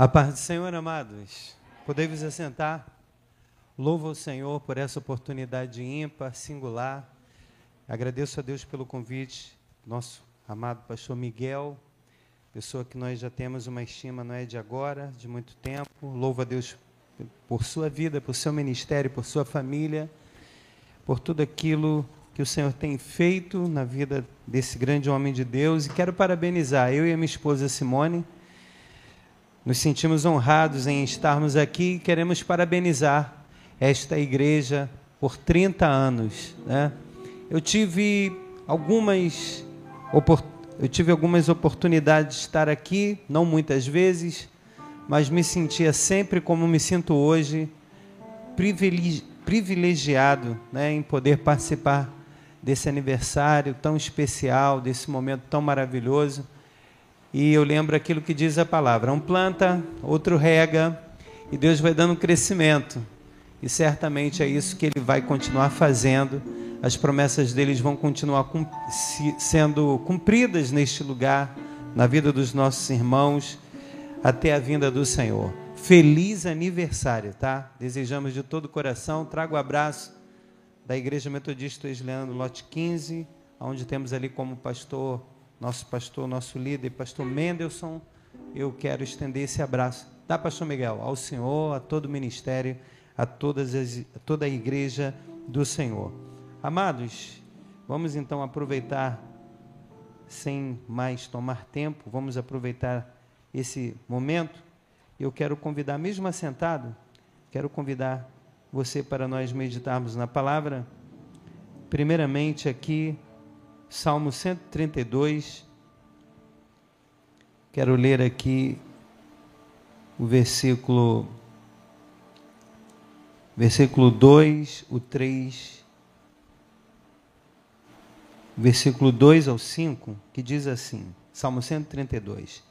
A paz do Senhor, amados. Podemos assentar. Louvo ao Senhor por essa oportunidade ímpar, singular. Agradeço a Deus pelo convite, nosso amado pastor Miguel, pessoa que nós já temos uma estima, não é de agora, de muito tempo. Louvo a Deus por sua vida, por seu ministério, por sua família, por tudo aquilo que o Senhor tem feito na vida desse grande homem de Deus. E quero parabenizar eu e a minha esposa Simone nos sentimos honrados em estarmos aqui e queremos parabenizar esta igreja por 30 anos. Né? Eu tive algumas eu tive algumas oportunidades de estar aqui, não muitas vezes, mas me sentia sempre como me sinto hoje, privilegiado né, em poder participar desse aniversário tão especial, desse momento tão maravilhoso. E eu lembro aquilo que diz a palavra: um planta, outro rega, e Deus vai dando crescimento. E certamente é isso que Ele vai continuar fazendo. As promessas deles vão continuar sendo cumpridas neste lugar, na vida dos nossos irmãos, até a vinda do Senhor. Feliz aniversário, tá? Desejamos de todo o coração. Trago o abraço da Igreja Metodista Leandro Lote 15, onde temos ali como pastor nosso pastor, nosso líder, pastor Mendelson, eu quero estender esse abraço, tá, pastor Miguel? Ao Senhor, a todo o ministério, a, todas as, a toda a igreja do Senhor. Amados, vamos então aproveitar, sem mais tomar tempo, vamos aproveitar esse momento. Eu quero convidar, mesmo assentado, quero convidar você para nós meditarmos na palavra. Primeiramente, aqui Salmo 132. Quero ler aqui o versículo versículo 2, o 3, versículo 2 ao 5, que diz assim: Salmo 132.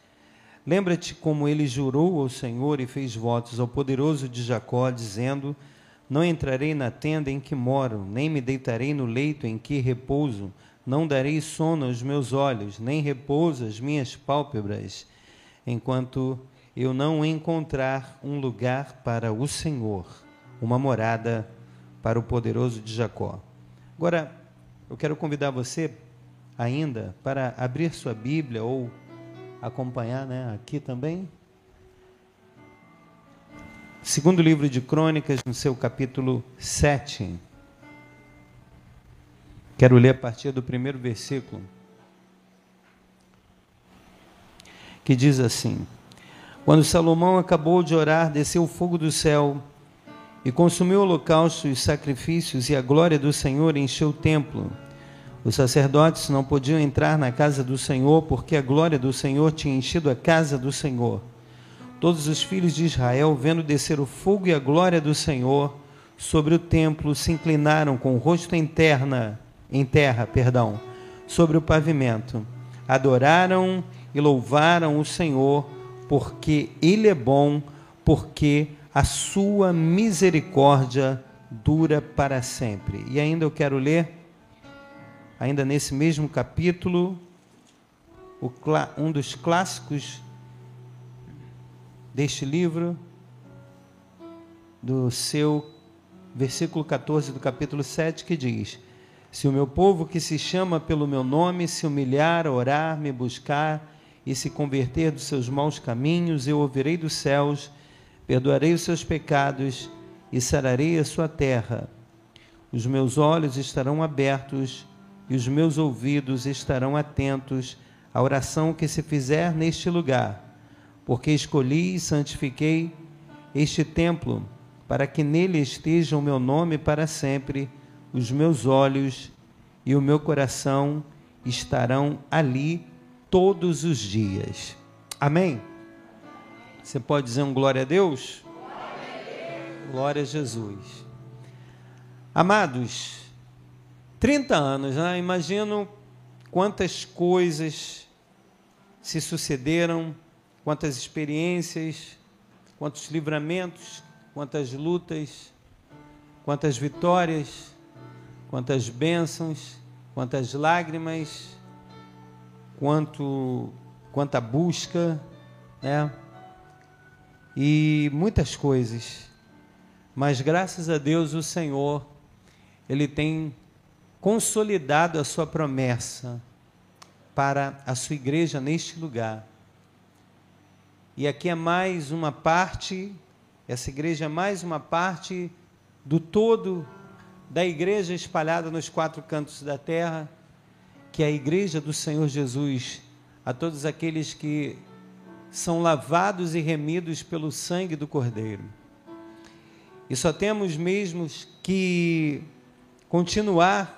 Lembra-te como ele jurou ao Senhor e fez votos ao poderoso de Jacó, dizendo: Não entrarei na tenda em que moro, nem me deitarei no leito em que repouso não darei sono aos meus olhos, nem repouso às minhas pálpebras, enquanto eu não encontrar um lugar para o Senhor, uma morada para o poderoso de Jacó. Agora, eu quero convidar você ainda para abrir sua Bíblia ou acompanhar né, aqui também. Segundo livro de Crônicas, no seu capítulo 7. Quero ler a partir do primeiro versículo, que diz assim: Quando Salomão acabou de orar, desceu o fogo do céu e consumiu holocaustos e sacrifícios, e a glória do Senhor encheu o templo. Os sacerdotes não podiam entrar na casa do Senhor, porque a glória do Senhor tinha enchido a casa do Senhor. Todos os filhos de Israel, vendo descer o fogo e a glória do Senhor sobre o templo, se inclinaram com o rosto em terra em terra, perdão, sobre o pavimento. Adoraram e louvaram o Senhor, porque ele é bom, porque a sua misericórdia dura para sempre. E ainda eu quero ler ainda nesse mesmo capítulo um dos clássicos deste livro, do seu versículo 14 do capítulo 7, que diz: se o meu povo que se chama pelo meu nome se humilhar, orar, me buscar e se converter dos seus maus caminhos, eu ouvirei dos céus, perdoarei os seus pecados e sararei a sua terra. Os meus olhos estarão abertos e os meus ouvidos estarão atentos à oração que se fizer neste lugar, porque escolhi e santifiquei este templo, para que nele esteja o meu nome para sempre os meus olhos e o meu coração estarão ali todos os dias. Amém? Você pode dizer um glória a Deus? Glória a, Jesus. Amados, 30 anos, né? imagino quantas coisas se sucederam, quantas experiências, quantos livramentos, quantas lutas, quantas vitórias quantas bênçãos, quantas lágrimas, quanto quanta busca, né? e muitas coisas. Mas graças a Deus o Senhor, ele tem consolidado a sua promessa para a sua igreja neste lugar. E aqui é mais uma parte, essa igreja é mais uma parte do todo da igreja espalhada nos quatro cantos da terra, que é a igreja do Senhor Jesus, a todos aqueles que são lavados e remidos pelo sangue do Cordeiro. E só temos mesmo que continuar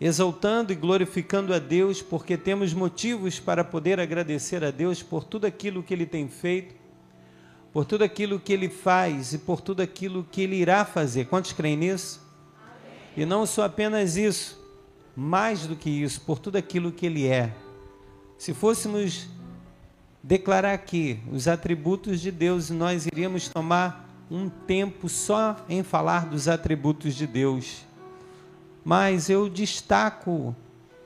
exaltando e glorificando a Deus, porque temos motivos para poder agradecer a Deus por tudo aquilo que Ele tem feito, por tudo aquilo que Ele faz e por tudo aquilo que Ele irá fazer. Quantos creem nisso? E não só apenas isso, mais do que isso, por tudo aquilo que Ele é. Se fôssemos declarar aqui os atributos de Deus, nós iríamos tomar um tempo só em falar dos atributos de Deus. Mas eu destaco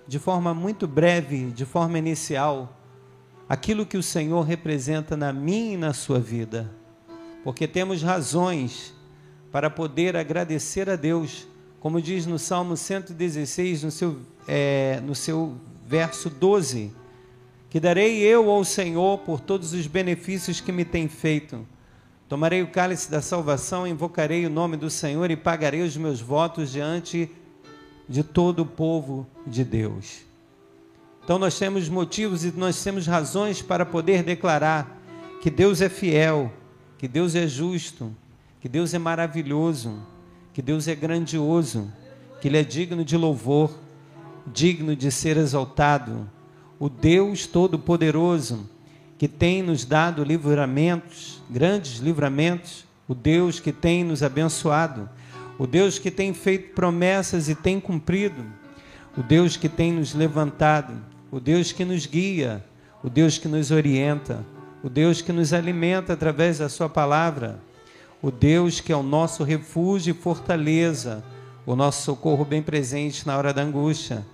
de forma muito breve, de forma inicial, aquilo que o Senhor representa na minha e na sua vida. Porque temos razões para poder agradecer a Deus, como diz no Salmo 116, no seu, é, no seu verso 12 que darei eu ao Senhor por todos os benefícios que me tem feito. Tomarei o cálice da salvação, invocarei o nome do Senhor e pagarei os meus votos diante de todo o povo de Deus. Então nós temos motivos e nós temos razões para poder declarar que Deus é fiel, que Deus é justo, que Deus é maravilhoso, que Deus é grandioso, que Ele é digno de louvor, digno de ser exaltado. O Deus Todo-Poderoso, que tem nos dado livramentos, grandes livramentos, o Deus que tem nos abençoado, o Deus que tem feito promessas e tem cumprido, o Deus que tem nos levantado, o Deus que nos guia, o Deus que nos orienta, o Deus que nos alimenta através da Sua palavra, o Deus que é o nosso refúgio e fortaleza, o nosso socorro bem presente na hora da angústia,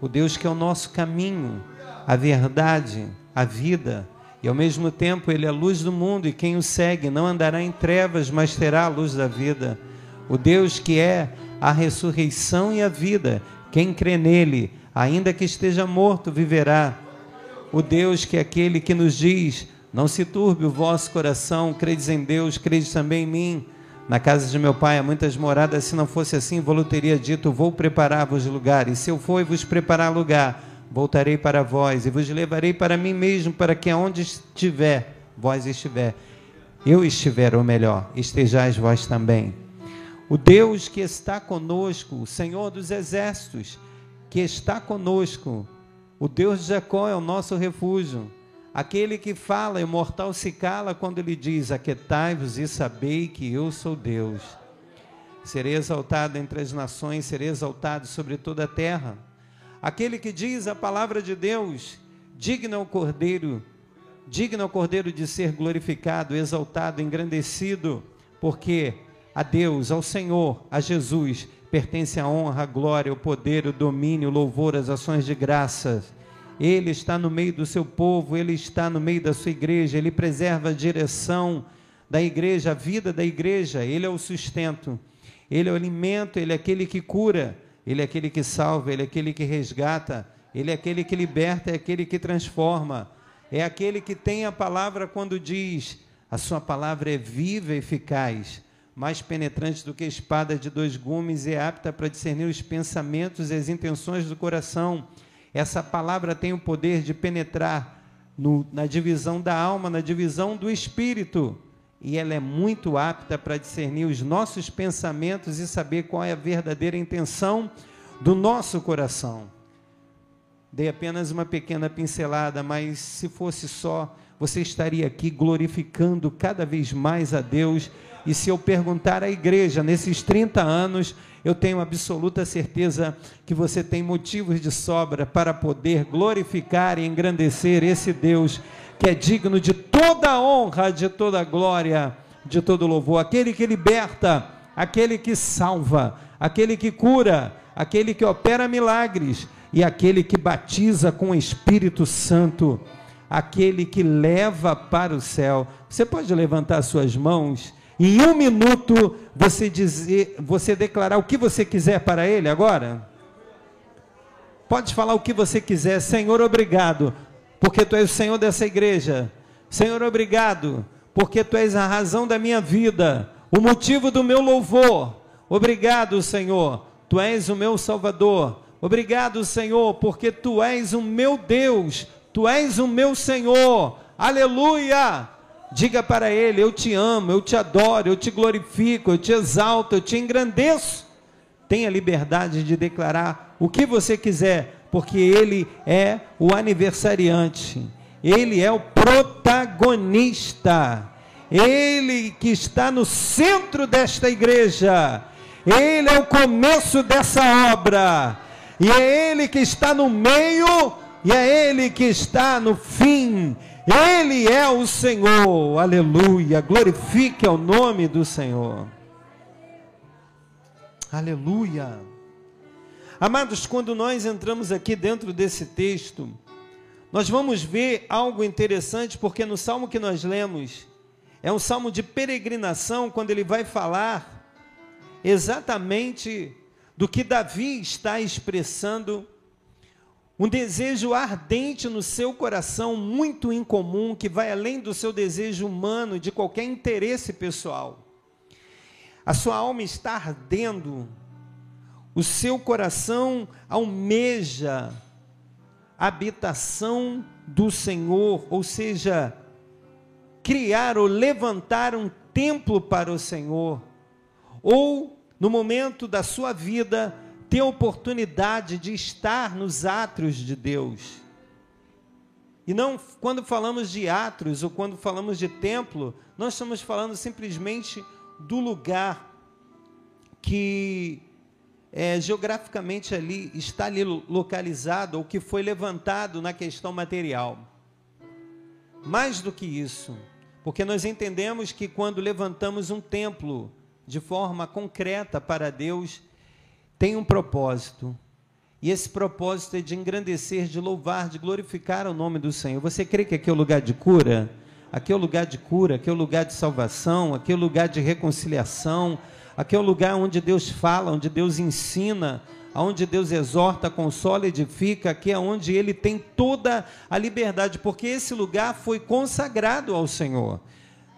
o Deus que é o nosso caminho, a verdade, a vida, e ao mesmo tempo ele é a luz do mundo, e quem o segue não andará em trevas, mas terá a luz da vida. O Deus que é a ressurreição e a vida, quem crê nele, ainda que esteja morto, viverá. O Deus que é aquele que nos diz: Não se turbe o vosso coração, credes em Deus, credes também em mim. Na casa de meu pai há muitas moradas, se não fosse assim, vou teria dito: Vou preparar-vos lugar, e se eu for e vos preparar lugar, voltarei para vós e vos levarei para mim mesmo, para que aonde estiver, vós estiver, eu estiver, ou melhor, estejais vós também. O Deus que está conosco, o Senhor dos exércitos, que está conosco, o Deus de Jacó é o nosso refúgio. Aquele que fala, o mortal se cala quando ele diz: Aquetai-vos e sabei que eu sou Deus. Serei exaltado entre as nações, serei exaltado sobre toda a terra. Aquele que diz a palavra de Deus, digno é o Cordeiro, digno é o Cordeiro de ser glorificado, exaltado, engrandecido, porque a Deus, ao Senhor, a Jesus, pertence a honra, a glória, o poder, o domínio, o louvor, as ações de graças. Ele está no meio do seu povo, ele está no meio da sua igreja, ele preserva a direção da igreja, a vida da igreja, ele é o sustento, ele é o alimento, ele é aquele que cura. Ele é aquele que salva, Ele é aquele que resgata, Ele é aquele que liberta, é aquele que transforma, é aquele que tem a palavra quando diz: a Sua palavra é viva e eficaz, mais penetrante do que espada de dois gumes e é apta para discernir os pensamentos e as intenções do coração. Essa palavra tem o poder de penetrar no, na divisão da alma, na divisão do espírito e ela é muito apta para discernir os nossos pensamentos e saber qual é a verdadeira intenção do nosso coração. Dei apenas uma pequena pincelada, mas se fosse só, você estaria aqui glorificando cada vez mais a Deus. E se eu perguntar à igreja nesses 30 anos, eu tenho absoluta certeza que você tem motivos de sobra para poder glorificar e engrandecer esse Deus que é digno de toda honra, de toda glória, de todo louvor. Aquele que liberta, aquele que salva, aquele que cura, aquele que opera milagres e aquele que batiza com o Espírito Santo. aquele que leva para o céu. Você pode levantar suas mãos em um minuto você dizer, você declarar o que você quiser para ele agora? Pode falar o que você quiser, Senhor, obrigado, porque tu és o Senhor dessa igreja. Senhor, obrigado, porque tu és a razão da minha vida, o motivo do meu louvor. Obrigado, Senhor, tu és o meu Salvador. Obrigado, Senhor, porque tu és o meu Deus, tu és o meu Senhor. Aleluia! Diga para ele: Eu te amo, eu te adoro, eu te glorifico, eu te exalto, eu te engrandeço. Tenha liberdade de declarar o que você quiser, porque ele é o aniversariante, ele é o protagonista, ele que está no centro desta igreja, ele é o começo dessa obra, e é ele que está no meio, e é ele que está no fim ele é o Senhor, aleluia. Glorifique o nome do Senhor. Aleluia. Amados, quando nós entramos aqui dentro desse texto, nós vamos ver algo interessante, porque no salmo que nós lemos, é um salmo de peregrinação, quando ele vai falar exatamente do que Davi está expressando um desejo ardente no seu coração, muito incomum, que vai além do seu desejo humano, de qualquer interesse pessoal. A sua alma está ardendo, o seu coração almeja a habitação do Senhor, ou seja, criar ou levantar um templo para o Senhor, ou no momento da sua vida, ter oportunidade de estar nos átrios de Deus. E não, quando falamos de átrios ou quando falamos de templo, nós estamos falando simplesmente do lugar que é, geograficamente ali está ali localizado ou que foi levantado na questão material. Mais do que isso, porque nós entendemos que quando levantamos um templo de forma concreta para Deus, tem um propósito. E esse propósito é de engrandecer, de louvar, de glorificar o nome do Senhor. Você crê que aqui é o lugar de cura? Aqui é o lugar de cura, aqui é o lugar de salvação, aqui é o lugar de reconciliação, aqui é o lugar onde Deus fala, onde Deus ensina, onde Deus exorta, consola, edifica, aqui é onde Ele tem toda a liberdade, porque esse lugar foi consagrado ao Senhor.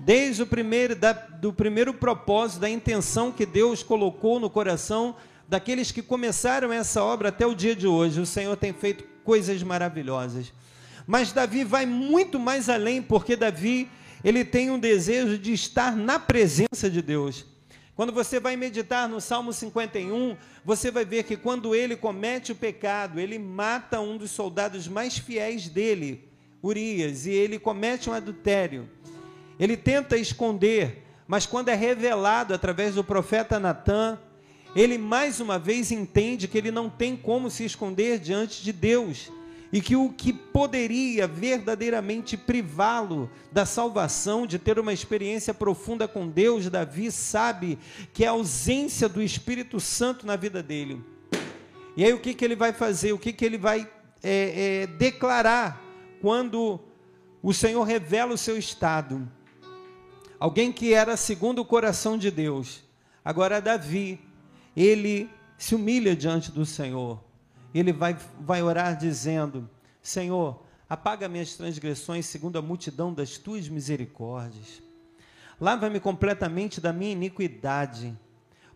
Desde o primeiro, da, do primeiro propósito, da intenção que Deus colocou no coração daqueles que começaram essa obra até o dia de hoje. O Senhor tem feito coisas maravilhosas. Mas Davi vai muito mais além, porque Davi, ele tem um desejo de estar na presença de Deus. Quando você vai meditar no Salmo 51, você vai ver que quando ele comete o pecado, ele mata um dos soldados mais fiéis dele, Urias, e ele comete um adultério. Ele tenta esconder, mas quando é revelado através do profeta Natan, ele mais uma vez entende que ele não tem como se esconder diante de Deus e que o que poderia verdadeiramente privá-lo da salvação, de ter uma experiência profunda com Deus, Davi sabe que é a ausência do Espírito Santo na vida dele. E aí o que, que ele vai fazer? O que, que ele vai é, é, declarar quando o Senhor revela o seu estado? Alguém que era segundo o coração de Deus. Agora Davi ele se humilha diante do Senhor. Ele vai, vai orar dizendo: Senhor, apaga minhas transgressões segundo a multidão das tuas misericórdias. Lava-me completamente da minha iniquidade,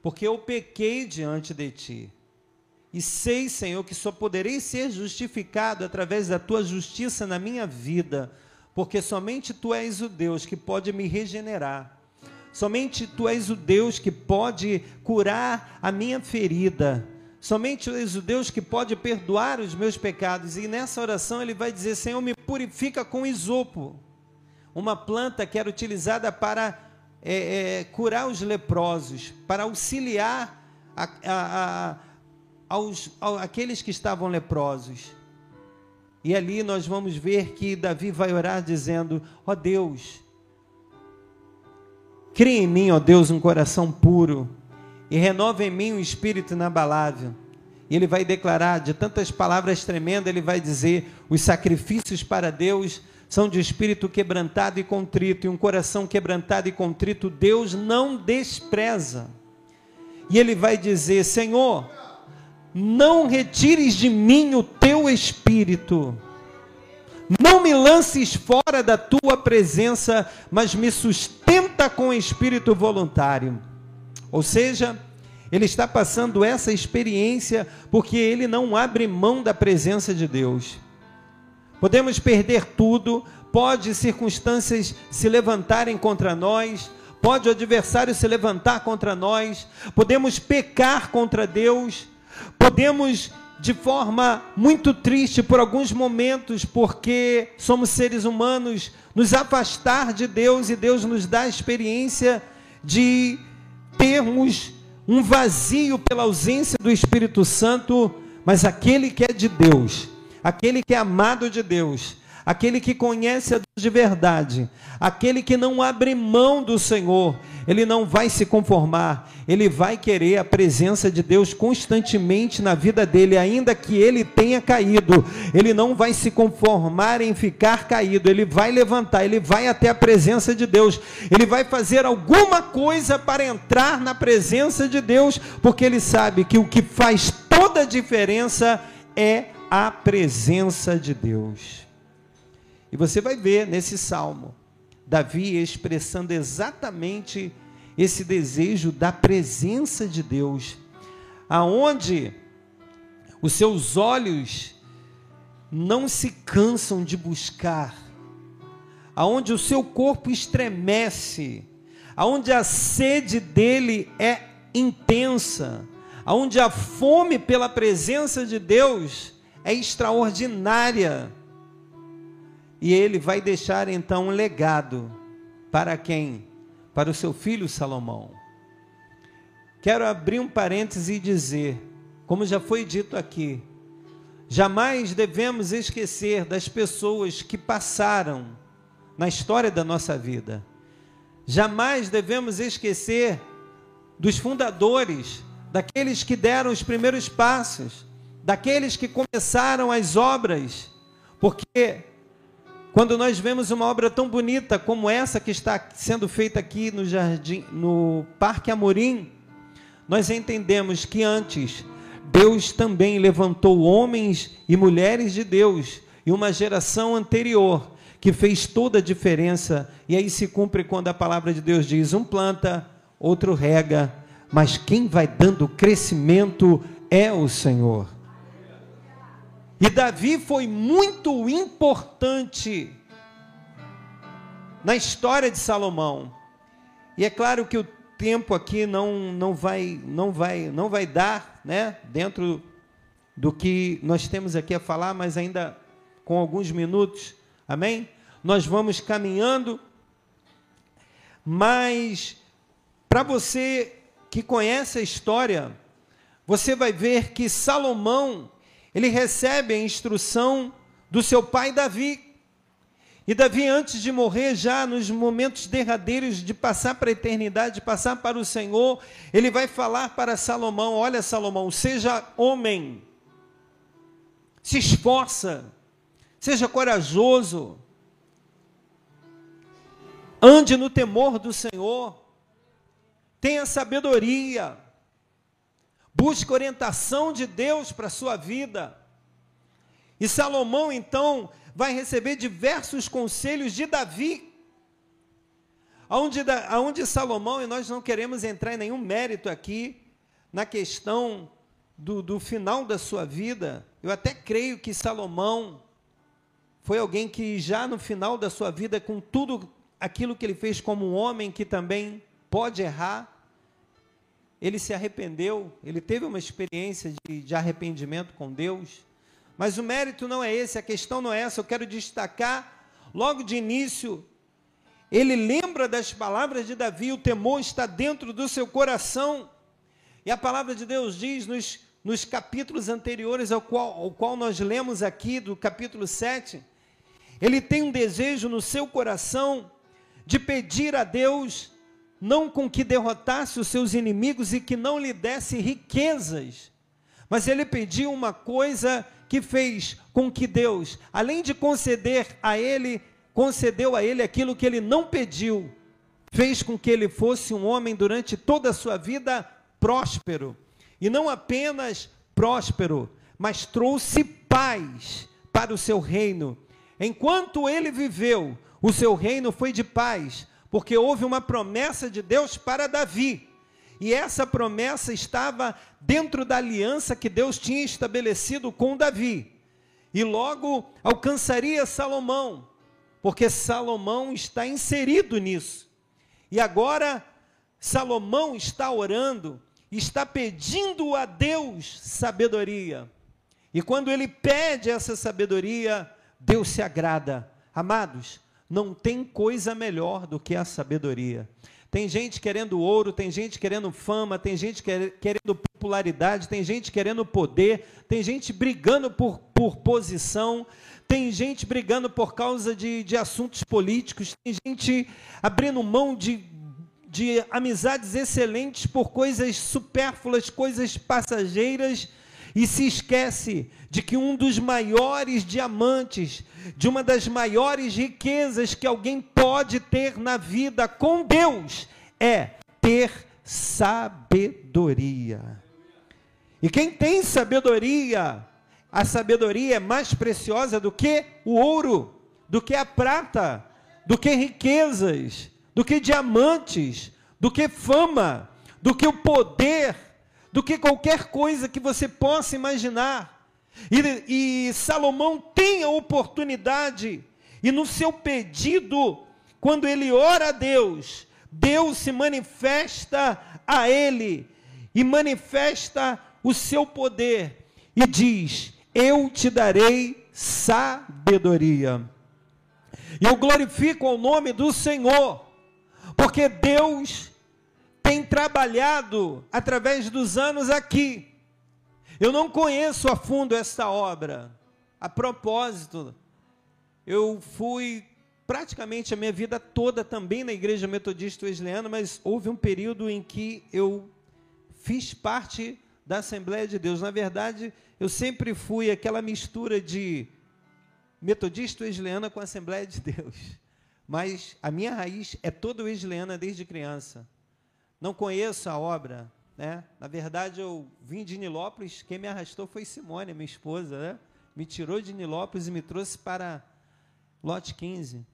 porque eu pequei diante de ti. E sei, Senhor, que só poderei ser justificado através da tua justiça na minha vida, porque somente tu és o Deus que pode me regenerar Somente tu és o Deus que pode curar a minha ferida. Somente tu és o Deus que pode perdoar os meus pecados. E nessa oração ele vai dizer: Senhor, me purifica com isopo, uma planta que era utilizada para é, é, curar os leprosos, para auxiliar a, a, a, aos, aqueles que estavam leprosos. E ali nós vamos ver que Davi vai orar dizendo: Ó oh Deus, Cria em mim, ó Deus, um coração puro e renova em mim um espírito inabalável. E ele vai declarar, de tantas palavras tremendas, ele vai dizer: os sacrifícios para Deus são de espírito quebrantado e contrito, e um coração quebrantado e contrito Deus não despreza. E ele vai dizer: Senhor, não retires de mim o teu espírito, não me lances fora da tua presença, mas me sustenta com espírito voluntário. Ou seja, ele está passando essa experiência porque ele não abre mão da presença de Deus. Podemos perder tudo, pode circunstâncias se levantarem contra nós, pode o adversário se levantar contra nós, podemos pecar contra Deus, podemos de forma muito triste por alguns momentos, porque somos seres humanos, nos afastar de Deus e Deus nos dá a experiência de termos um vazio pela ausência do Espírito Santo, mas aquele que é de Deus, aquele que é amado de Deus, aquele que conhece a Deus de verdade, aquele que não abre mão do Senhor, ele não vai se conformar, ele vai querer a presença de Deus constantemente na vida dele, ainda que ele tenha caído, ele não vai se conformar em ficar caído, ele vai levantar, ele vai até a presença de Deus, ele vai fazer alguma coisa para entrar na presença de Deus, porque ele sabe que o que faz toda a diferença é a presença de Deus. E você vai ver nesse salmo, Davi expressando exatamente esse desejo da presença de Deus, aonde os seus olhos não se cansam de buscar, aonde o seu corpo estremece, aonde a sede dele é intensa, aonde a fome pela presença de Deus é extraordinária e ele vai deixar então um legado para quem? Para o seu filho Salomão. Quero abrir um parêntese e dizer, como já foi dito aqui, jamais devemos esquecer das pessoas que passaram na história da nossa vida. Jamais devemos esquecer dos fundadores, daqueles que deram os primeiros passos, daqueles que começaram as obras, porque quando nós vemos uma obra tão bonita como essa que está sendo feita aqui no jardim, no Parque Amorim, nós entendemos que antes Deus também levantou homens e mulheres de Deus e uma geração anterior que fez toda a diferença. E aí se cumpre quando a palavra de Deus diz: um planta, outro rega, mas quem vai dando crescimento é o Senhor. E Davi foi muito importante na história de Salomão. E é claro que o tempo aqui não, não vai não vai não vai dar, né, dentro do que nós temos aqui a falar, mas ainda com alguns minutos. Amém? Nós vamos caminhando, mas para você que conhece a história, você vai ver que Salomão ele recebe a instrução do seu pai Davi. E Davi, antes de morrer, já nos momentos derradeiros de passar para a eternidade, de passar para o Senhor, ele vai falar para Salomão: Olha, Salomão, seja homem, se esforça, seja corajoso, ande no temor do Senhor, tenha sabedoria, Busque orientação de Deus para a sua vida. E Salomão, então, vai receber diversos conselhos de Davi. Onde, onde Salomão, e nós não queremos entrar em nenhum mérito aqui, na questão do, do final da sua vida, eu até creio que Salomão foi alguém que já no final da sua vida, com tudo aquilo que ele fez como um homem que também pode errar, ele se arrependeu, ele teve uma experiência de, de arrependimento com Deus. Mas o mérito não é esse, a questão não é essa. Eu quero destacar, logo de início, ele lembra das palavras de Davi, o temor está dentro do seu coração. E a palavra de Deus diz nos, nos capítulos anteriores ao qual, ao qual nós lemos aqui, do capítulo 7, ele tem um desejo no seu coração de pedir a Deus não com que derrotasse os seus inimigos e que não lhe desse riquezas, mas ele pediu uma coisa que fez com que Deus, além de conceder a ele concedeu a ele aquilo que ele não pediu, fez com que ele fosse um homem durante toda a sua vida próspero. E não apenas próspero, mas trouxe paz para o seu reino. Enquanto ele viveu, o seu reino foi de paz, porque houve uma promessa de Deus para Davi. E essa promessa estava dentro da aliança que Deus tinha estabelecido com Davi. E logo alcançaria Salomão, porque Salomão está inserido nisso. E agora Salomão está orando, está pedindo a Deus sabedoria. E quando ele pede essa sabedoria, Deus se agrada. Amados, não tem coisa melhor do que a sabedoria. Tem gente querendo ouro, tem gente querendo fama, tem gente querendo popularidade, tem gente querendo poder, tem gente brigando por, por posição, tem gente brigando por causa de, de assuntos políticos, tem gente abrindo mão de, de amizades excelentes por coisas supérfluas, coisas passageiras e se esquece de que um dos maiores diamantes, de uma das maiores riquezas que alguém pode ter na vida com Deus, é ter sabedoria. E quem tem sabedoria, a sabedoria é mais preciosa do que o ouro, do que a prata, do que riquezas, do que diamantes, do que fama, do que o poder do que qualquer coisa que você possa imaginar. E, e Salomão tem a oportunidade, e no seu pedido, quando ele ora a Deus, Deus se manifesta a ele e manifesta o seu poder e diz: Eu te darei sabedoria. E eu glorifico o nome do Senhor, porque Deus tem trabalhado através dos anos aqui. Eu não conheço a fundo esta obra. A propósito, eu fui praticamente a minha vida toda também na Igreja Metodista Wesleyana, mas houve um período em que eu fiz parte da Assembleia de Deus. Na verdade, eu sempre fui aquela mistura de Metodista Wesleyana com Assembleia de Deus. Mas a minha raiz é toda wesleyana desde criança não conheço a obra, né? Na verdade, eu vim de Nilópolis, quem me arrastou foi Simone, minha esposa, né? Me tirou de Nilópolis e me trouxe para Lote 15.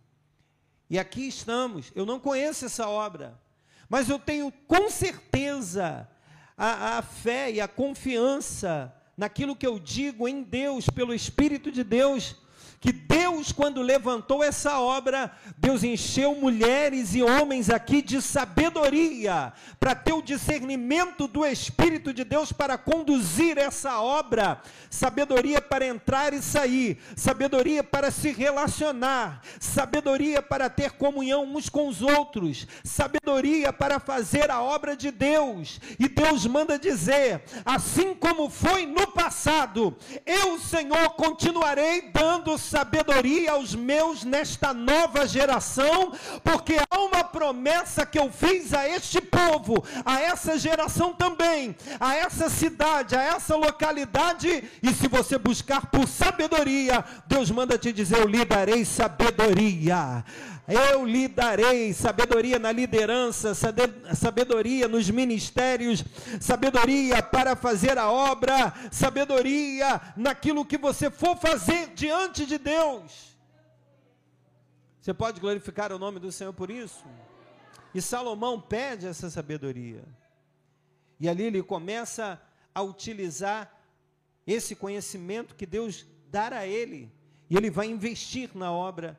E aqui estamos. Eu não conheço essa obra, mas eu tenho com certeza a, a fé e a confiança naquilo que eu digo em Deus, pelo Espírito de Deus, que Deus, quando levantou essa obra, Deus encheu mulheres e homens aqui de sabedoria, para ter o discernimento do Espírito de Deus para conduzir essa obra, sabedoria para entrar e sair, sabedoria para se relacionar, sabedoria para ter comunhão uns com os outros, sabedoria para fazer a obra de Deus. E Deus manda dizer: assim como foi no passado, eu, Senhor, continuarei dando sabedoria aos meus nesta nova geração, porque há uma promessa que eu fiz a este povo, a essa geração também, a essa cidade, a essa localidade, e se você buscar por sabedoria, Deus manda te dizer: Eu lhe darei sabedoria. Eu lhe darei sabedoria na liderança, sabedoria nos ministérios, sabedoria para fazer a obra, sabedoria naquilo que você for fazer diante de Deus. Você pode glorificar o nome do Senhor por isso? E Salomão pede essa sabedoria. E ali ele começa a utilizar esse conhecimento que Deus dará a ele. E ele vai investir na obra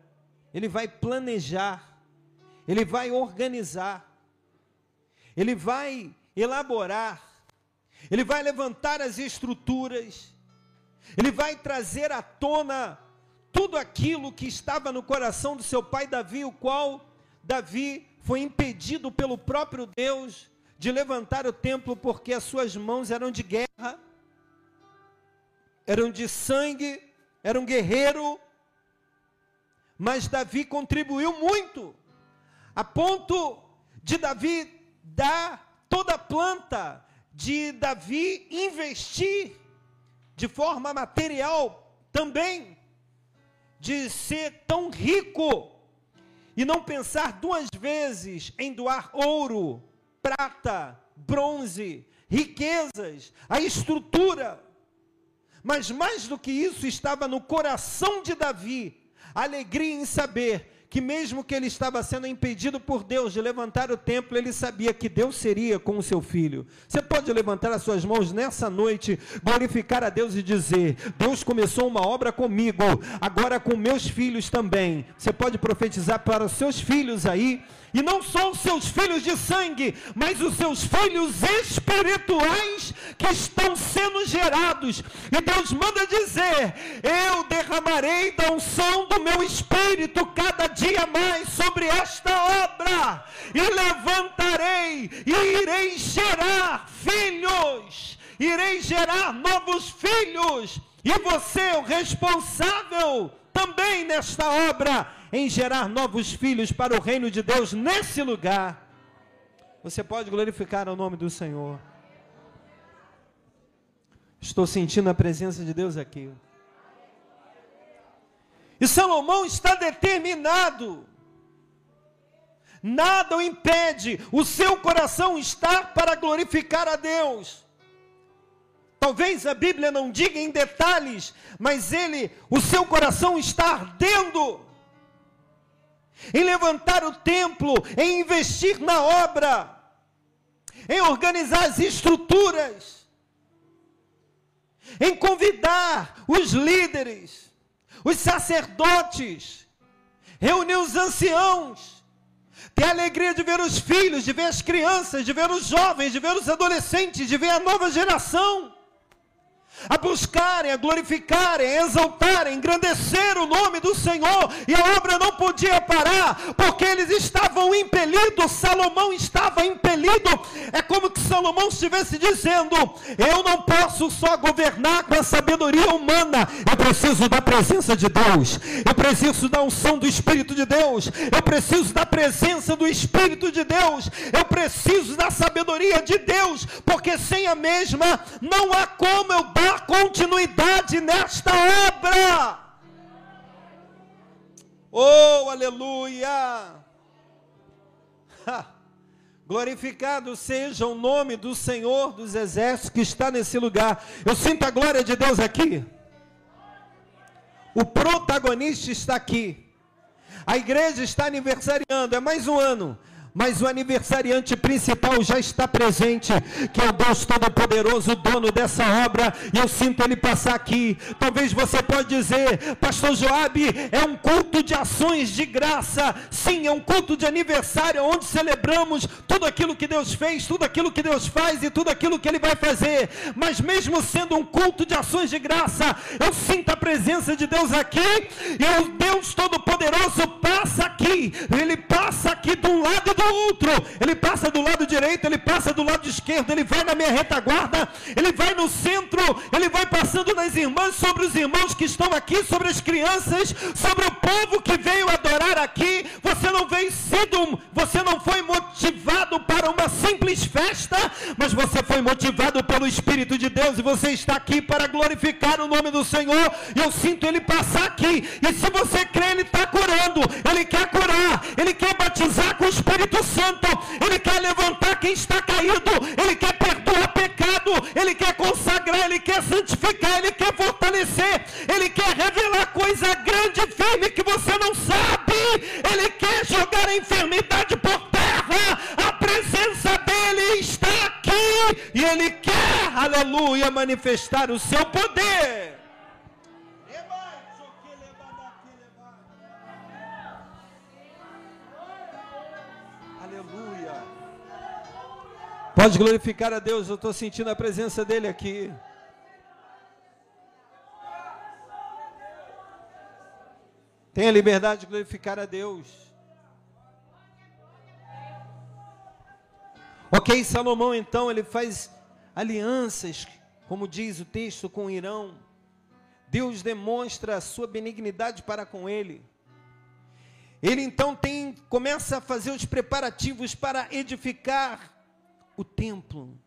ele vai planejar, ele vai organizar, ele vai elaborar, ele vai levantar as estruturas, ele vai trazer à tona tudo aquilo que estava no coração do seu pai Davi, o qual Davi foi impedido pelo próprio Deus de levantar o templo porque as suas mãos eram de guerra, eram de sangue, era um guerreiro, mas Davi contribuiu muito, a ponto de Davi dar toda a planta, de Davi investir de forma material também. de ser tão rico e não pensar duas vezes em doar ouro, prata, bronze, riquezas, a estrutura. Mas mais do que isso, estava no coração de Davi alegria em saber que mesmo que ele estava sendo impedido por Deus de levantar o templo, ele sabia que Deus seria com o seu filho. Você pode levantar as suas mãos nessa noite, glorificar a Deus e dizer: Deus começou uma obra comigo, agora com meus filhos também. Você pode profetizar para os seus filhos aí e não só os seus filhos de sangue, mas os seus filhos espirituais que estão sendo gerados. E Deus manda dizer: Eu derramarei da unção do meu espírito cada dia mais sobre esta obra, e levantarei, e irei gerar filhos, irei gerar novos filhos, e você, o responsável também nesta obra, em gerar novos filhos para o reino de Deus nesse lugar. Você pode glorificar o nome do Senhor. Estou sentindo a presença de Deus aqui. E Salomão está determinado. Nada o impede. O seu coração está para glorificar a Deus. Talvez a Bíblia não diga em detalhes, mas ele, o seu coração está ardendo em levantar o templo, em investir na obra, em organizar as estruturas, em convidar os líderes, os sacerdotes, reunir os anciãos, ter a alegria de ver os filhos, de ver as crianças, de ver os jovens, de ver os adolescentes, de ver a nova geração a buscarem, a glorificarem, a exaltarem, engrandecer o nome do Senhor, e a obra não podia parar, porque eles estavam impelidos, Salomão estava impelido, é como que Salomão estivesse dizendo: Eu não posso só governar com a sabedoria humana, eu preciso da presença de Deus, eu preciso da unção do Espírito de Deus, eu preciso da presença do Espírito de Deus, eu preciso da sabedoria de Deus, porque sem a mesma não há como eu dar dar continuidade nesta obra. Oh, aleluia! Glorificado seja o nome do Senhor dos Exércitos que está nesse lugar. Eu sinto a glória de Deus aqui. O protagonista está aqui. A igreja está aniversariando, é mais um ano mas o aniversariante principal já está presente, que é o Deus Todo-Poderoso, dono dessa obra, e eu sinto ele passar aqui. Talvez você pode dizer, Pastor Joabe, é um culto de ações de graça. Sim, é um culto de aniversário, onde celebramos tudo aquilo que Deus fez, tudo aquilo que Deus faz e tudo aquilo que Ele vai fazer. Mas mesmo sendo um culto de ações de graça, eu sinto a presença de Deus aqui, e o Deus Todo-Poderoso passa aqui, Ele passa aqui de um lado do do outro. Ele passa do lado direito, ele passa do lado esquerdo, ele vai na minha retaguarda, ele vai no centro, ele vai passando nas irmãs, sobre os irmãos que estão aqui, sobre as crianças, sobre o povo que veio adorar aqui. Você não veio sido, você não foi motivado para uma simples festa, mas você foi motivado pelo Espírito de Deus e você está aqui para glorificar o nome do Senhor. E eu sinto ele passar aqui. E se você crê, ele está curando, ele quer curar, ele quer batizar com o Espírito Espírito Santo, Ele quer levantar quem está caído, Ele quer perdoar pecado, Ele quer consagrar, Ele quer santificar, Ele quer fortalecer, Ele quer revelar coisa grande e firme que você não sabe, Ele quer jogar a enfermidade por terra, a presença dEle está aqui, e Ele quer, aleluia, manifestar o seu poder. Pode glorificar a Deus, eu estou sentindo a presença dEle aqui. Tenha liberdade de glorificar a Deus. Ok, Salomão então ele faz alianças, como diz o texto, com Irão. Deus demonstra a sua benignidade para com ele. Ele então tem começa a fazer os preparativos para edificar o templo.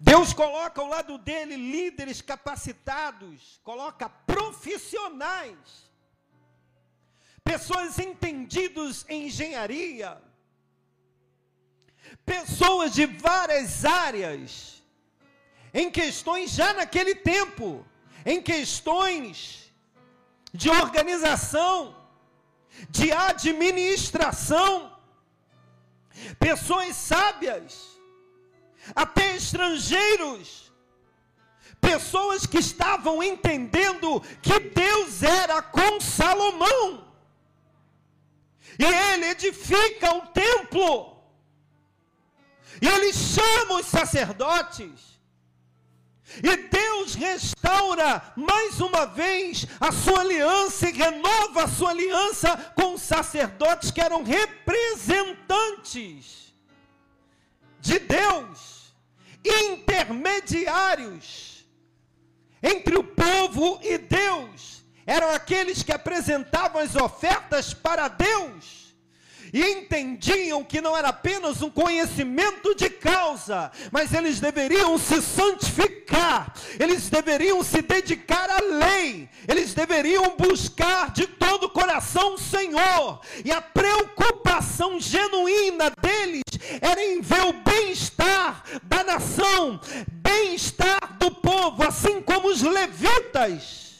Deus coloca ao lado dele líderes capacitados, coloca profissionais, pessoas entendidas em engenharia, pessoas de várias áreas, em questões já naquele tempo, em questões de organização, de administração, pessoas sábias, até estrangeiros, pessoas que estavam entendendo que Deus era com Salomão. E ele edifica o templo. E ele chama os sacerdotes. E Deus restaura mais uma vez a sua aliança e renova a sua aliança com os sacerdotes que eram representantes de Deus, intermediários entre o povo e Deus. Eram aqueles que apresentavam as ofertas para Deus e entendiam que não era apenas um conhecimento de causa, mas eles deveriam se santificar, eles deveriam se dedicar à lei, eles deveriam buscar de todo o coração o Senhor, e a preocupação genuína deles era em ver o bem-estar da nação, bem-estar do povo, assim como os levitas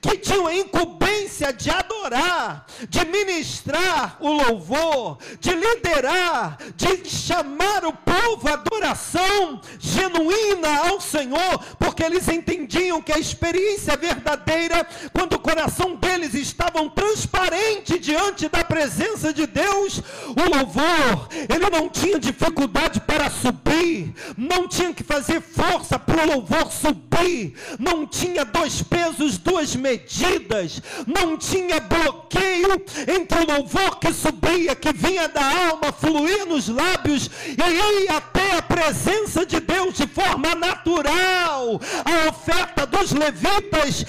que tinham a incumbência de adorar, de ministrar o louvor, de liderar, de chamar o povo à adoração genuína ao Senhor, porque eles entendiam que a experiência verdadeira, quando o coração deles estava transparente diante da presença de Deus, o louvor, ele não tinha dificuldade para subir, não tinha que fazer força para o louvor subir, não tinha dois pesos, duas medidas, não tinha bloqueio entre o louvor que subia, que vinha da alma, fluía nos lábios e ia até a presença de Deus de forma natural. A oferta dos levitas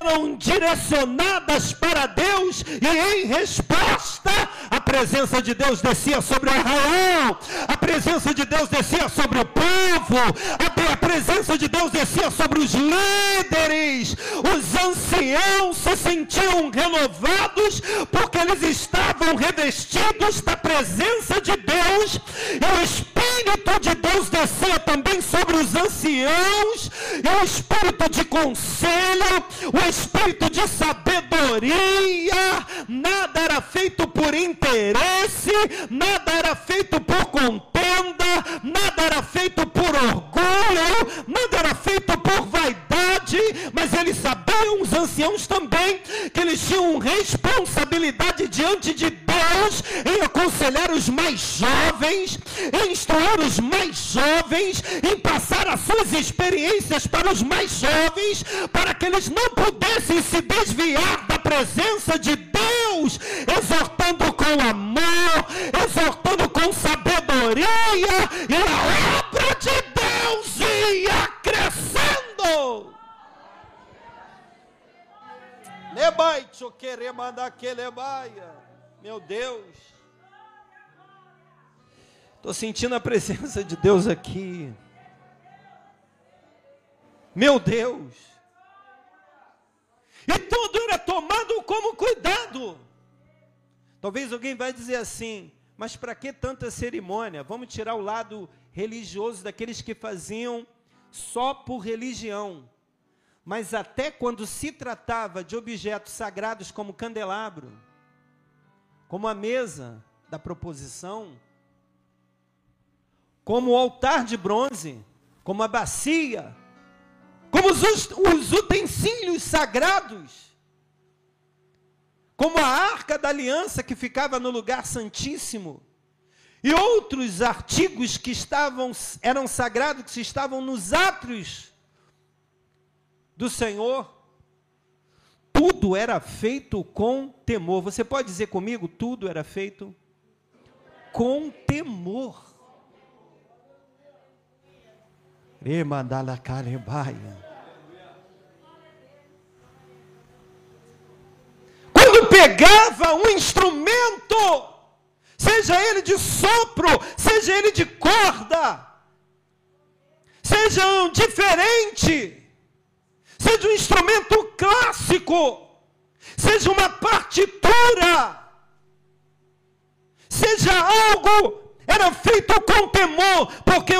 eram direcionadas para Deus e em resposta a presença de Deus descia sobre Israel, a presença de Deus descia sobre o povo, a presença de Deus descia sobre os líderes, os anciãos anciãos se sentiam renovados porque eles estavam revestidos da presença de Deus e o Espírito de Deus descia também sobre os anciãos e o Espírito de conselho, o Espírito de sabedoria. Nada era feito por interesse, nada era feito por contenda, nada era feito por orgulho, nada era feito por vaidade, mas eles sabiam os anciãos também que eles tinham responsabilidade diante de Deus em aconselhar os mais jovens, em instruir os mais jovens, em passar as suas experiências para os mais jovens, para que eles não pudessem se desviar da presença de Deus, exortando com amor, exortando com sabedoria, e a obra de Deus ia crescendo. Lebai, querer mandar que lebaia. Meu Deus. Estou sentindo a presença de Deus aqui. Meu Deus. E tudo era tomado como cuidado. Talvez alguém vai dizer assim, mas para que tanta cerimônia? Vamos tirar o lado religioso daqueles que faziam só por religião. Mas até quando se tratava de objetos sagrados como candelabro, como a mesa da proposição, como o altar de bronze, como a bacia, como os, os utensílios sagrados, como a arca da aliança que ficava no lugar santíssimo, e outros artigos que estavam eram sagrados que estavam nos átrios do Senhor, tudo era feito com temor. Você pode dizer comigo? Tudo era feito com temor. Quando pegava um instrumento, seja ele de sopro, seja ele de corda, sejam diferentes, seja um instrumento clássico, seja uma partitura, seja algo, era feito com temor, porque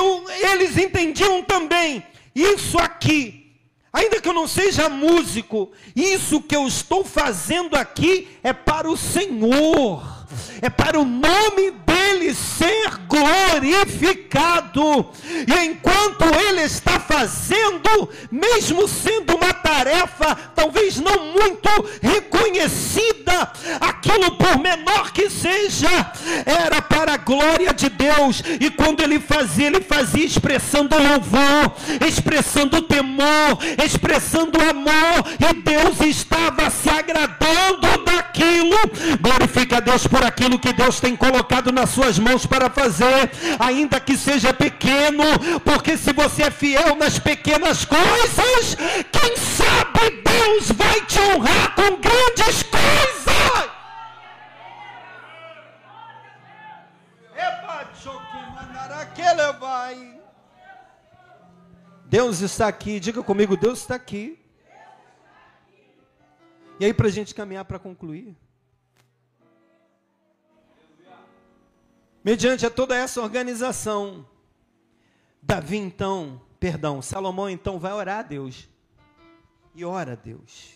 eles entendiam também, isso aqui, ainda que eu não seja músico, isso que eu estou fazendo aqui é para o Senhor é para o nome dele ser glorificado. E enquanto ele está fazendo, mesmo sendo uma tarefa talvez não muito reconhecida, aquilo por menor que seja, era para a glória de Deus. E quando ele fazia, ele fazia expressando louvor, expressando temor, expressando amor, e Deus estava se agradando daquilo. Glorifica a Deus por aquilo que Deus tem colocado suas mãos para fazer, ainda que seja pequeno, porque se você é fiel nas pequenas coisas, quem sabe Deus vai te honrar com grandes coisas. Deus está aqui, diga comigo, Deus está aqui. E aí, para a gente caminhar para concluir. Mediante a toda essa organização, Davi então, perdão, Salomão então vai orar a Deus. E ora a Deus.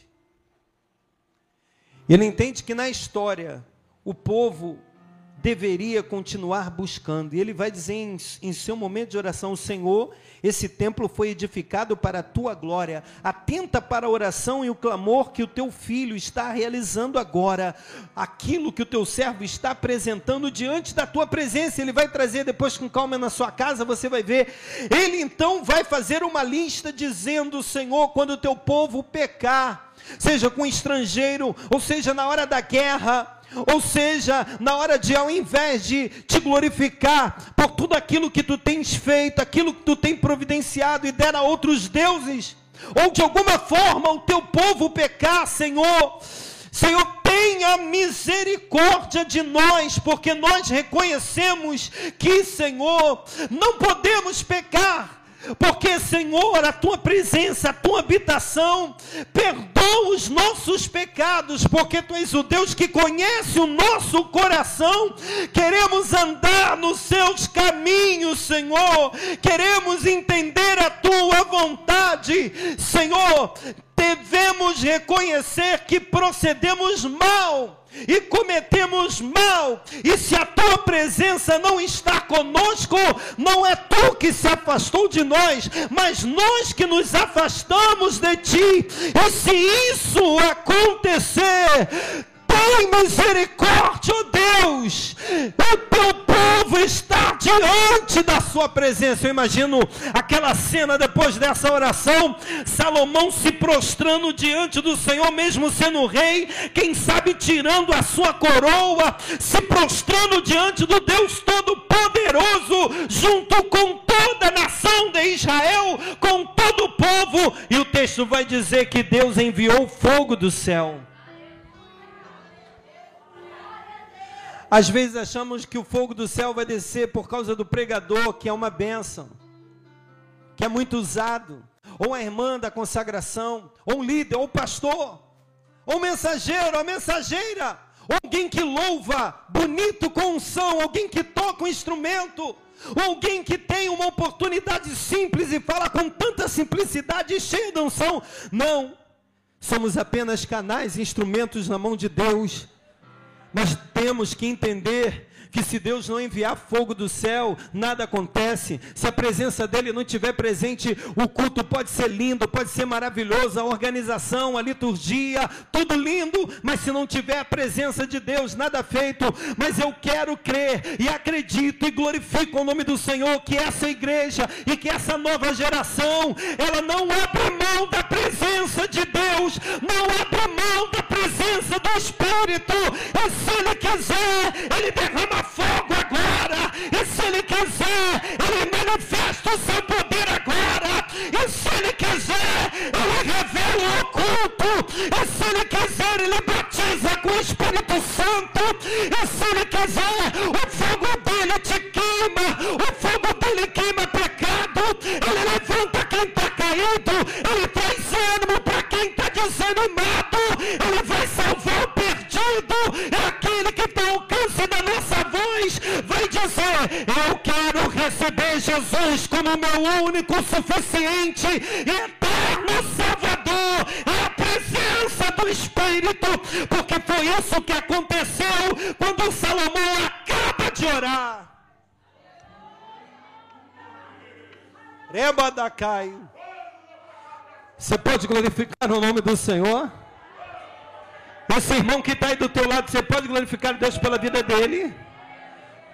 Ele entende que na história o povo deveria continuar buscando. E ele vai dizer em, em, seu momento de oração: Senhor, esse templo foi edificado para a tua glória. Atenta para a oração e o clamor que o teu filho está realizando agora. Aquilo que o teu servo está apresentando diante da tua presença. Ele vai trazer depois com calma na sua casa, você vai ver. Ele então vai fazer uma lista dizendo: Senhor, quando o teu povo pecar, seja com estrangeiro, ou seja na hora da guerra, ou seja, na hora de, ao invés de te glorificar por tudo aquilo que tu tens feito, aquilo que tu tens providenciado e der a outros deuses, ou de alguma forma o teu povo pecar, Senhor, Senhor, tenha misericórdia de nós, porque nós reconhecemos que, Senhor, não podemos pecar porque, Senhor, a tua presença, a tua habitação, perdoa os nossos pecados, porque tu és o Deus que conhece o nosso coração. Queremos andar nos seus caminhos, Senhor. Queremos entender a tua vontade, Senhor. Devemos reconhecer que procedemos mal e cometemos mal, e se a tua presença não está conosco, não é tu que se afastou de nós, mas nós que nos afastamos de ti. E se isso acontecer, tem misericórdia, oh Deus. O teu povo está diante da sua presença. Eu imagino aquela cena depois dessa oração, Salomão se prostrando diante do Senhor, mesmo sendo rei, quem sabe tirando a sua coroa, se prostrando diante do Deus Todo-Poderoso, junto com toda a nação de Israel, com todo o povo. E o texto vai dizer que Deus enviou fogo do céu Às vezes achamos que o fogo do céu vai descer por causa do pregador, que é uma bênção, que é muito usado, ou a irmã da consagração, ou um líder, ou pastor, ou um mensageiro, ou mensageira, ou alguém que louva bonito com unção, alguém que toca um instrumento, ou alguém que tem uma oportunidade simples e fala com tanta simplicidade e cheia de unção. Não, somos apenas canais, instrumentos na mão de Deus mas temos que entender que se Deus não enviar fogo do céu, nada acontece. Se a presença dele não estiver presente, o culto pode ser lindo, pode ser maravilhoso, a organização, a liturgia, tudo lindo, mas se não tiver a presença de Deus, nada feito. Mas eu quero crer e acredito e glorifico o nome do Senhor que essa igreja e que essa nova geração, ela não abre mão da presença de Deus, não abre mão da presença do Espírito. E se ele quiser, ele derrama fogo agora. E se ele quiser, ele manifesta o seu poder agora. E se ele quiser, ele revela o oculto. E se ele quiser, ele batiza com o Espírito Santo. E se ele quiser, o fogo dele te queima. O fogo dele queima pecado. Ele levanta quem está caído. Ele traz ânimo para quem está dizendo mal. Receber Jesus como meu único, suficiente e eterno Salvador. A presença do Espírito, porque foi isso que aconteceu quando Salomão acaba de orar. Reba da Caio. Você pode glorificar o nome do Senhor? Esse irmão que está aí do teu lado, você pode glorificar Deus pela vida dele?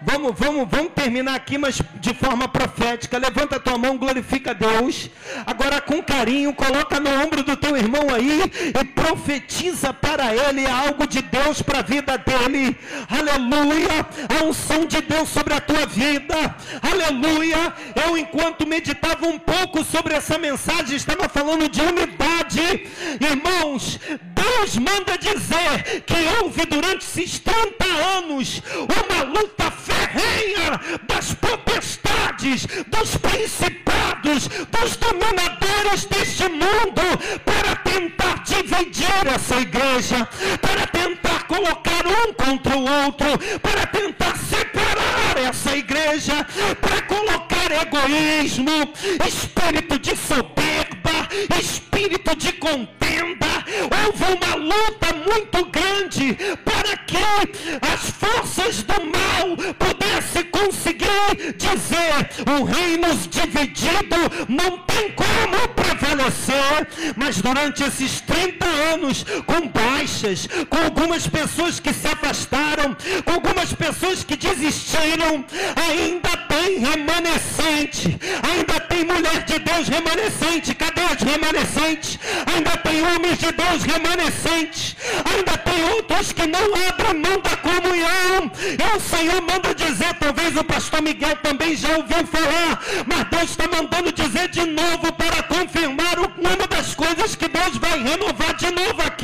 Vamos, vamos, vamos terminar aqui, mas de forma profética. Levanta a tua mão, glorifica a Deus. Agora, com carinho, coloca no ombro do teu irmão aí e profetiza para ele algo de Deus para a vida dele. Aleluia. A unção de Deus sobre a tua vida. Aleluia. Eu, enquanto meditava um pouco sobre essa mensagem, estava falando de unidade. Irmãos, Deus manda dizer que houve durante esses 30 anos uma luta ferrenha das potestades, dos principados, dos dominadores deste mundo para tentar dividir essa igreja, para tentar colocar um contra o outro, para tentar separar essa igreja, para colocar egoísmo, espírito de soberba, espírito de contenda. Houve uma luta muito grande para que as forças do mal pudessem conseguir dizer: um reino dividido não tem como prevalecer. Mas durante esses 30 anos, com baixas, com algumas pessoas que se afastaram, com algumas pessoas que desistiram, ainda tem remanescente, ainda tem mulher de Deus remanescente. Cadê as remanescentes? Ainda tem homens de Deus remanescentes, ainda tem outros que não abrem mão da comunhão. E o Senhor manda dizer, talvez o pastor Miguel também já ouviu falar, mas Deus está mandando dizer de novo para confirmar uma das coisas que Deus vai renovar de novo aqui.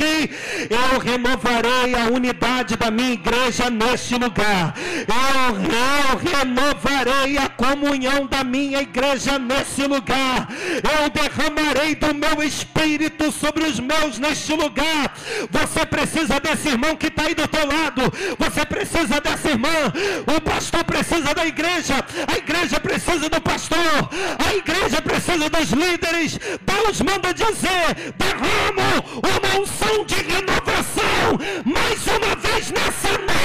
Eu renovarei a unidade da minha igreja neste lugar. Eu, eu renovarei a comunhão da minha igreja nesse lugar. Eu derramarei do meu espírito sobre os meus neste lugar. Você precisa desse irmão que está aí do teu lado. Você precisa dessa irmã. O pastor precisa da igreja. A igreja precisa do pastor. A igreja precisa dos líderes. Deus manda dizer: derramo uma unção de renovação. Mais uma vez nessa noite.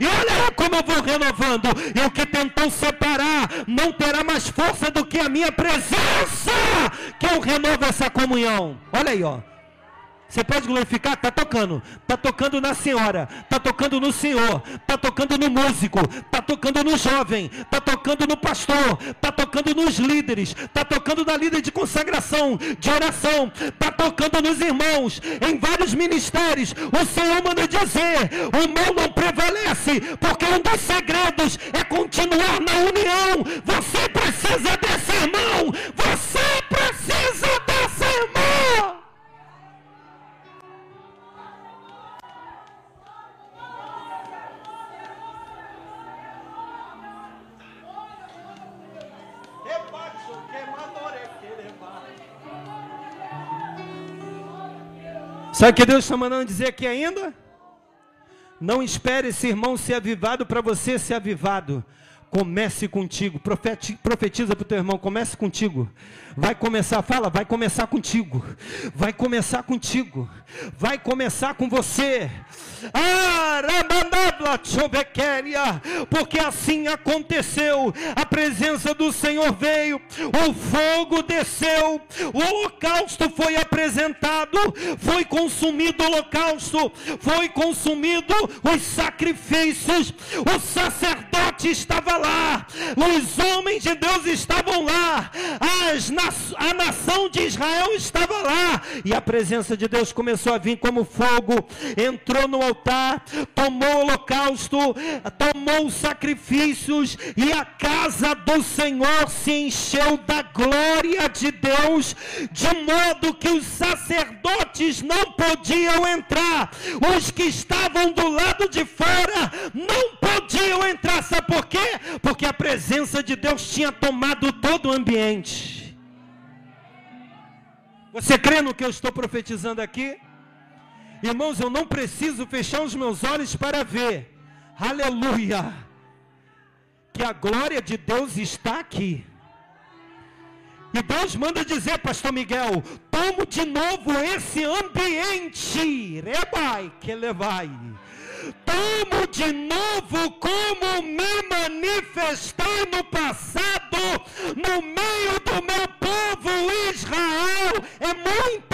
E olha como eu vou renovando. E o que tentou separar não terá mais força do que a minha presença. Que eu renovo essa comunhão. Olha aí, ó. Você pode glorificar? Está tocando. Está tocando na senhora. Está tocando no senhor. Está tocando no músico. Está tocando no jovem. Está tocando no pastor. Está tocando nos líderes. Está tocando na líder de consagração, de oração. Está tocando nos irmãos. Em vários ministérios. O Senhor manda dizer: o mal não prevalece. Porque um dos segredos é continuar na união. Você precisa desse irmão. Você precisa desse irmão. Sabe o que Deus está mandando dizer aqui ainda? Não espere esse irmão ser avivado para você ser avivado. Comece contigo. Profetiza para o teu irmão. Comece contigo. Vai começar, fala, vai começar contigo. Vai começar contigo. Vai começar com você. Porque assim aconteceu. A presença do Senhor veio. O fogo desceu. O holocausto foi apresentado. Foi consumido o holocausto. Foi consumido os sacrifícios. O sacerdote estava lá, os homens de Deus estavam lá, as, a nação de Israel estava lá, e a presença de Deus começou a vir como fogo, entrou no altar, tomou o holocausto, tomou os sacrifícios, e a casa do Senhor se encheu da glória de Deus, de modo que os sacerdotes não podiam entrar, os que estavam do lado de fora não podiam entrar, sabe por quê? Porque a presença de Deus tinha tomado todo o ambiente. Você crê no que eu estou profetizando aqui? Irmãos, eu não preciso fechar os meus olhos para ver. Aleluia! Que a glória de Deus está aqui. E Deus manda dizer, Pastor Miguel, tomo de novo esse ambiente. Rebai, que levai. Tomo de novo como me manifestei no passado, no meio do meu povo Israel. É muita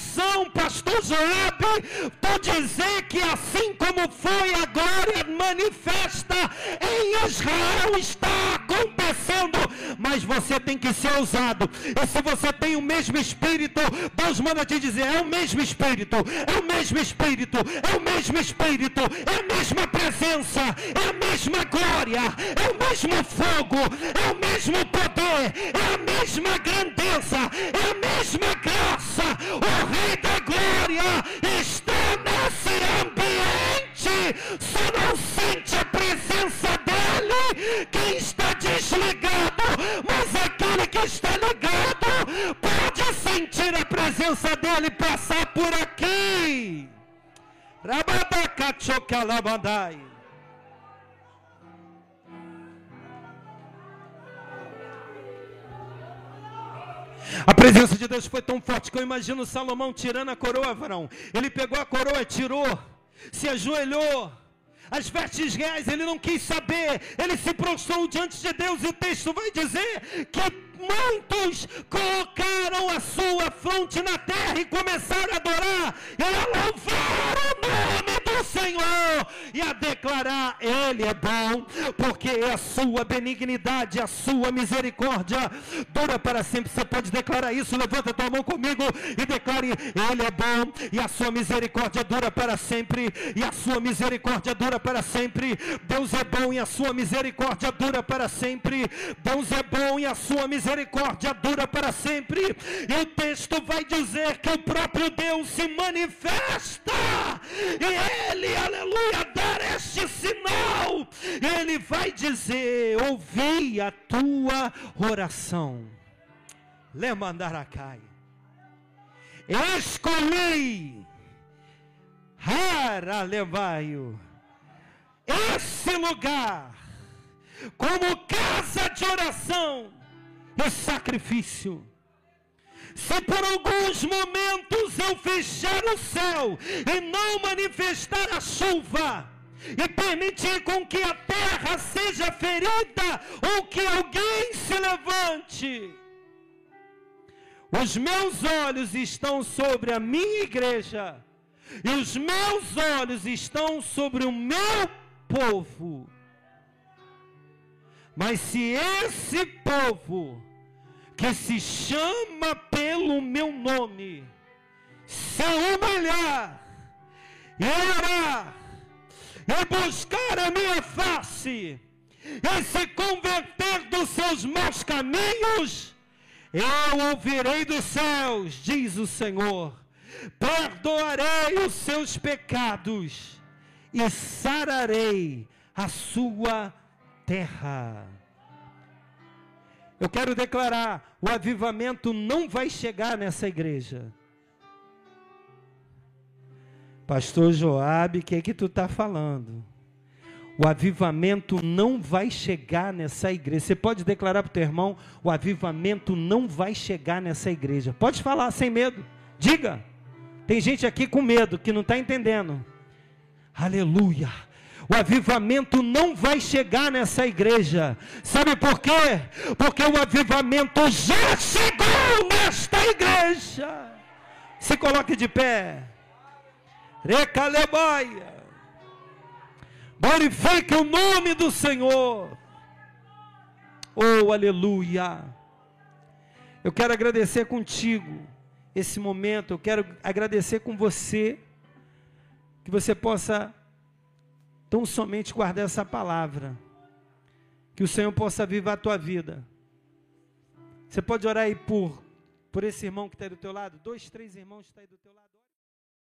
pretensão, pastor Joab, por dizer que assim como foi a glória manifesta em Israel está acontecendo, mas você tem que ser ousado. E se você tem o mesmo espírito, Deus manda te dizer: é o mesmo espírito, é o mesmo espírito, é o mesmo espírito, é a mesma presença, é a mesma glória, é o mesmo fogo, é o mesmo poder, é a mesma grandeza, é a mesma graça. O Rei da Glória está nesse ambiente. Só não sente a presença dele quem está desligado, mas aquele que está ligado pode sentir a presença dele passar por aqui. Rababacachocalabandai. A presença de Deus foi tão forte que eu imagino Salomão tirando a coroa, varão. Ele pegou a coroa, tirou, se ajoelhou. As vestes reais ele não quis saber, ele se prostrou diante de Deus, e o texto vai dizer que muitos colocaram a sua fronte na terra e começaram a adorar e a louvar Senhor e a declarar: Ele é bom, porque a sua benignidade, a sua misericórdia dura para sempre. Você pode declarar isso? Levanta tua mão comigo e declare: Ele é bom e a sua misericórdia dura para sempre, e a sua misericórdia dura para sempre. Deus é bom e a sua misericórdia dura para sempre. Deus é bom e a sua misericórdia dura para sempre. E o texto vai dizer que o próprio Deus se manifesta. E ele, aleluia, dar este sinal. Ele vai dizer: Ouvi a tua oração. Lemandaracai. Escolhi. Hara levaio. Esse lugar como casa de oração e sacrifício. Se por alguns momentos eu fechar o céu e não manifestar a chuva, e permitir com que a terra seja ferida ou que alguém se levante, os meus olhos estão sobre a minha igreja, e os meus olhos estão sobre o meu povo. Mas se esse povo que se chama pelo meu nome, se humilhar e orar e buscar a minha face e se converter dos seus maus caminhos, eu ouvirei dos céus, diz o Senhor, perdoarei os seus pecados e sararei a sua terra. Eu quero declarar: o avivamento não vai chegar nessa igreja. Pastor Joabe, o que é que tu está falando? O avivamento não vai chegar nessa igreja. Você pode declarar para o teu irmão: o avivamento não vai chegar nessa igreja. Pode falar sem medo. Diga. Tem gente aqui com medo que não está entendendo. Aleluia. O avivamento não vai chegar nessa igreja. Sabe por quê? Porque o avivamento já chegou nesta igreja. Se coloque de pé. Recalebaia. Glorifique o nome do Senhor. Oh, aleluia. Eu quero agradecer contigo esse momento. Eu quero agradecer com você. Que você possa então, somente guardar essa palavra. Que o Senhor possa viver a tua vida. Você pode orar aí por, por esse irmão que está aí do teu lado? Dois, três irmãos que estão tá aí do teu lado.